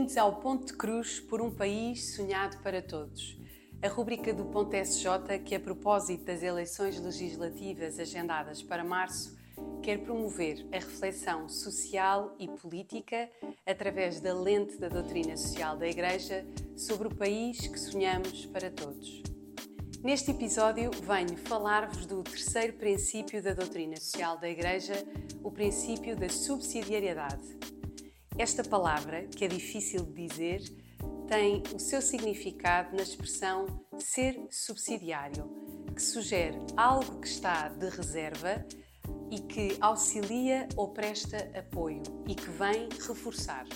Bem-vindos ao Ponto de Cruz por um país sonhado para todos. A rúbrica do Ponto SJ, que a propósito das eleições legislativas agendadas para março, quer promover a reflexão social e política através da lente da doutrina social da Igreja sobre o país que sonhamos para todos. Neste episódio, venho falar-vos do terceiro princípio da doutrina social da Igreja, o princípio da subsidiariedade. Esta palavra, que é difícil de dizer, tem o seu significado na expressão ser subsidiário, que sugere algo que está de reserva e que auxilia ou presta apoio e que vem reforçar.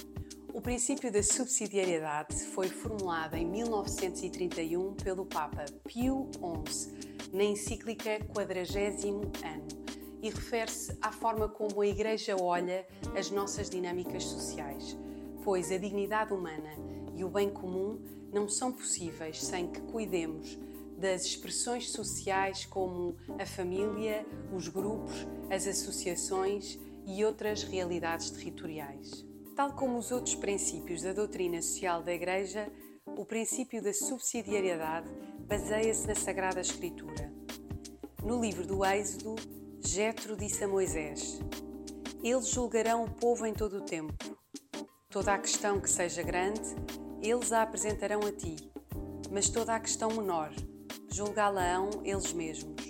O princípio da subsidiariedade foi formulado em 1931 pelo Papa Pio XI na encíclica Quadragésimo Ano e refere-se à forma como a Igreja olha as nossas dinâmicas sociais, pois a dignidade humana e o bem comum não são possíveis sem que cuidemos das expressões sociais como a família, os grupos, as associações e outras realidades territoriais. Tal como os outros princípios da doutrina social da Igreja, o princípio da subsidiariedade baseia-se na Sagrada Escritura. No livro do Êxodo, Jetro disse a Moisés: Eles julgarão o povo em todo o tempo. Toda a questão que seja grande, eles a apresentarão a ti, mas toda a questão menor, julgá-la-ão eles mesmos.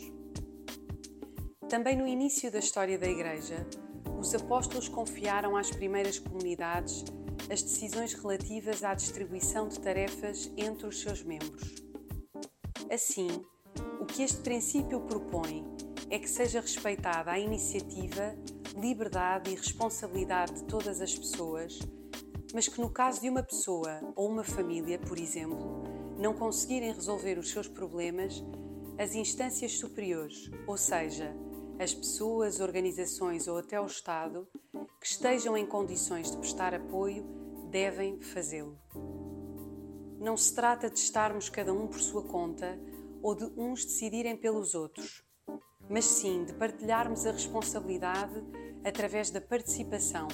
Também no início da história da Igreja, os apóstolos confiaram às primeiras comunidades as decisões relativas à distribuição de tarefas entre os seus membros. Assim, o que este princípio propõe é que seja respeitada a iniciativa, liberdade e responsabilidade de todas as pessoas, mas que no caso de uma pessoa ou uma família, por exemplo, não conseguirem resolver os seus problemas, as instâncias superiores, ou seja, as pessoas, organizações ou até o Estado que estejam em condições de prestar apoio devem fazê-lo. Não se trata de estarmos cada um por sua conta ou de uns decidirem pelos outros, mas sim de partilharmos a responsabilidade através da participação,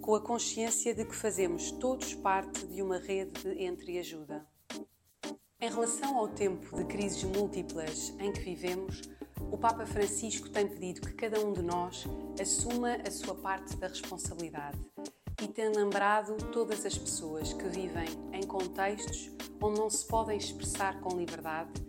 com a consciência de que fazemos todos parte de uma rede de entreajuda. Em relação ao tempo de crises múltiplas em que vivemos, o Papa Francisco tem pedido que cada um de nós assuma a sua parte da responsabilidade e tem lembrado todas as pessoas que vivem em contextos onde não se podem expressar com liberdade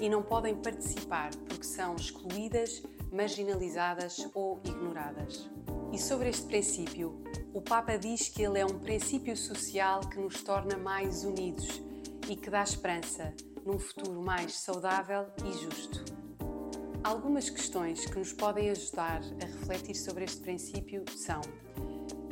e não podem participar porque são excluídas, marginalizadas ou ignoradas. E sobre este princípio, o Papa diz que ele é um princípio social que nos torna mais unidos e que dá esperança num futuro mais saudável e justo. Algumas questões que nos podem ajudar a refletir sobre este princípio são: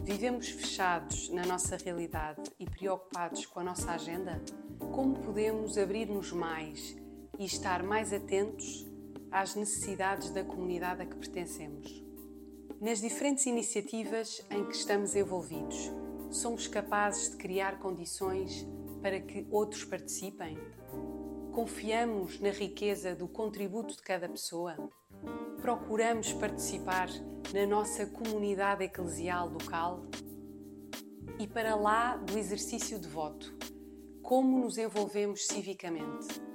vivemos fechados na nossa realidade e preocupados com a nossa agenda? Como podemos abrir-nos mais e estar mais atentos às necessidades da comunidade a que pertencemos? Nas diferentes iniciativas em que estamos envolvidos, somos capazes de criar condições para que outros participem? Confiamos na riqueza do contributo de cada pessoa? Procuramos participar na nossa comunidade eclesial local? E para lá do exercício de voto, como nos envolvemos civicamente?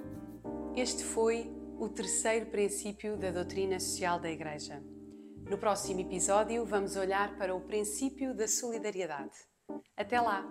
Este foi o terceiro princípio da doutrina social da Igreja. No próximo episódio, vamos olhar para o princípio da solidariedade. Até lá!